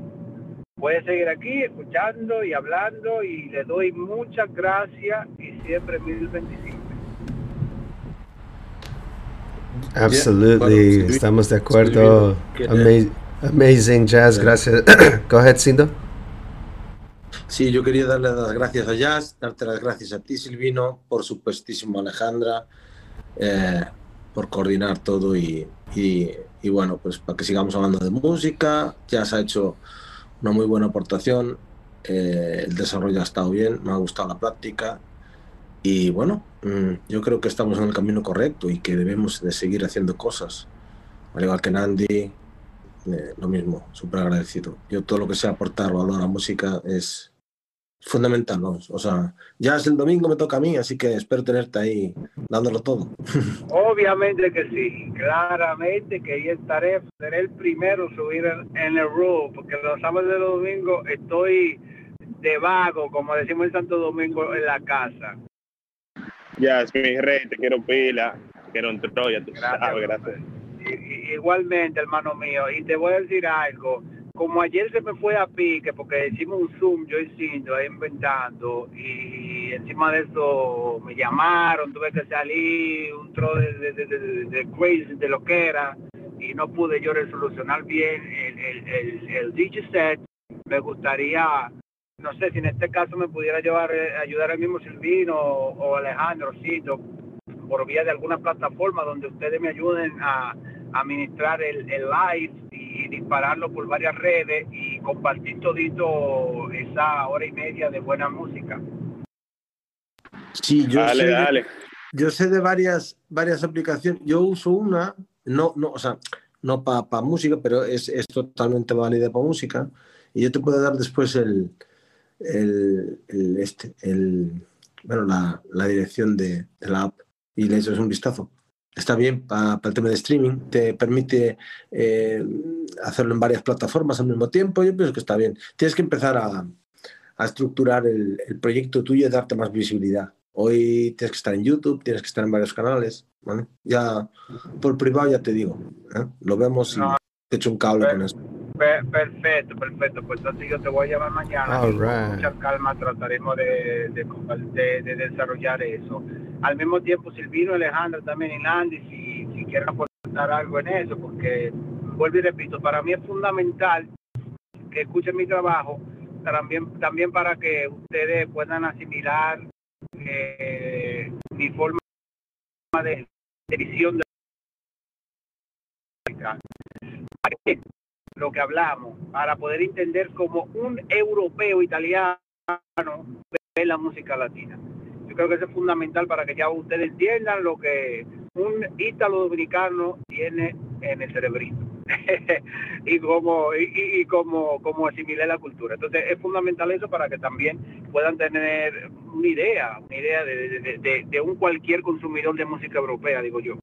puede seguir aquí escuchando y hablando y le doy muchas gracias y siempre mil bendiciones.
Absolutely, estamos de acuerdo. amazing jazz, gracias. Go ahead, Sindo.
Sí, yo quería darle las gracias a Jazz, darte las gracias a ti, Silvino, por supuestísimo Alejandra, eh, por coordinar todo y, y, y, bueno, pues para que sigamos hablando de música. Jazz ha hecho una muy buena aportación. Eh, el desarrollo ha estado bien, me ha gustado la práctica y bueno, mm, yo creo que estamos en el camino correcto y que debemos de seguir haciendo cosas. Al igual que Nandi, eh, lo mismo, súper agradecido. Yo todo lo que sea aportar valor a la música es fundamental, vamos. O sea, ya es el domingo me toca a mí, así que espero tenerte ahí dándolo todo.
Obviamente que sí, claramente que ahí estaré, seré el primero a subir en, el room, porque los sábados y los domingos estoy de vago, como decimos en Santo Domingo, en la casa.
Ya, es mi rey, te quiero pila, quiero un Troya, tú gracias, sabes, gracias.
igualmente, hermano mío, y te voy a decir algo, como ayer se me fue a pique porque hicimos un Zoom, yo y ahí inventando, y encima de eso me llamaron, tuve que salir, un tro de, de, de, de, crazy, de lo que era, y no pude yo resolucionar bien el, el, el, el DigiSet. Me gustaría, no sé si en este caso me pudiera llevar, eh, ayudar al mismo Silvino o, o Alejandro, Cito, por vía de alguna plataforma donde ustedes me ayuden a administrar el, el live y dispararlo por varias redes y compartir todito esa hora y media de buena música.
Sí, yo
Dale,
sé,
dale.
yo sé de varias, varias aplicaciones. Yo uso una, no, no, o sea, no para música, pero es, es totalmente válida para música. Y yo te puedo dar después el, el, el este, el, bueno, la, la dirección de, de la app y le echas un vistazo. Está bien para el tema de streaming, te permite eh, hacerlo en varias plataformas al mismo tiempo. Yo pienso que está bien. Tienes que empezar a, a estructurar el, el proyecto tuyo y darte más visibilidad. Hoy tienes que estar en YouTube, tienes que estar en varios canales. ¿vale? Ya por privado ya te digo. ¿eh? Lo vemos y
No.
te echo un cable con eso.
Per- perfecto, perfecto. Pues entonces yo te voy a llamar mañana.
All
y con
right.
mucha calma trataremos de, de, de- de desarrollar eso. Al mismo tiempo, Silvino, Alejandro, también y Landy, si, si quieren aportar algo en eso, porque vuelvo y repito, para mí es fundamental que escuchen mi trabajo, también, también para que ustedes puedan asimilar eh, mi forma de, de visión de lo que hablamos, para poder entender como un europeo italiano ve la música latina. Yo creo que eso es fundamental para que ya ustedes entiendan lo que un ítalo dominicano tiene en el cerebrito y como y, y- como como asimilar la cultura. Entonces es fundamental eso para que también puedan tener una idea, una idea de, de- de- de- de un cualquier consumidor de música europea, digo yo.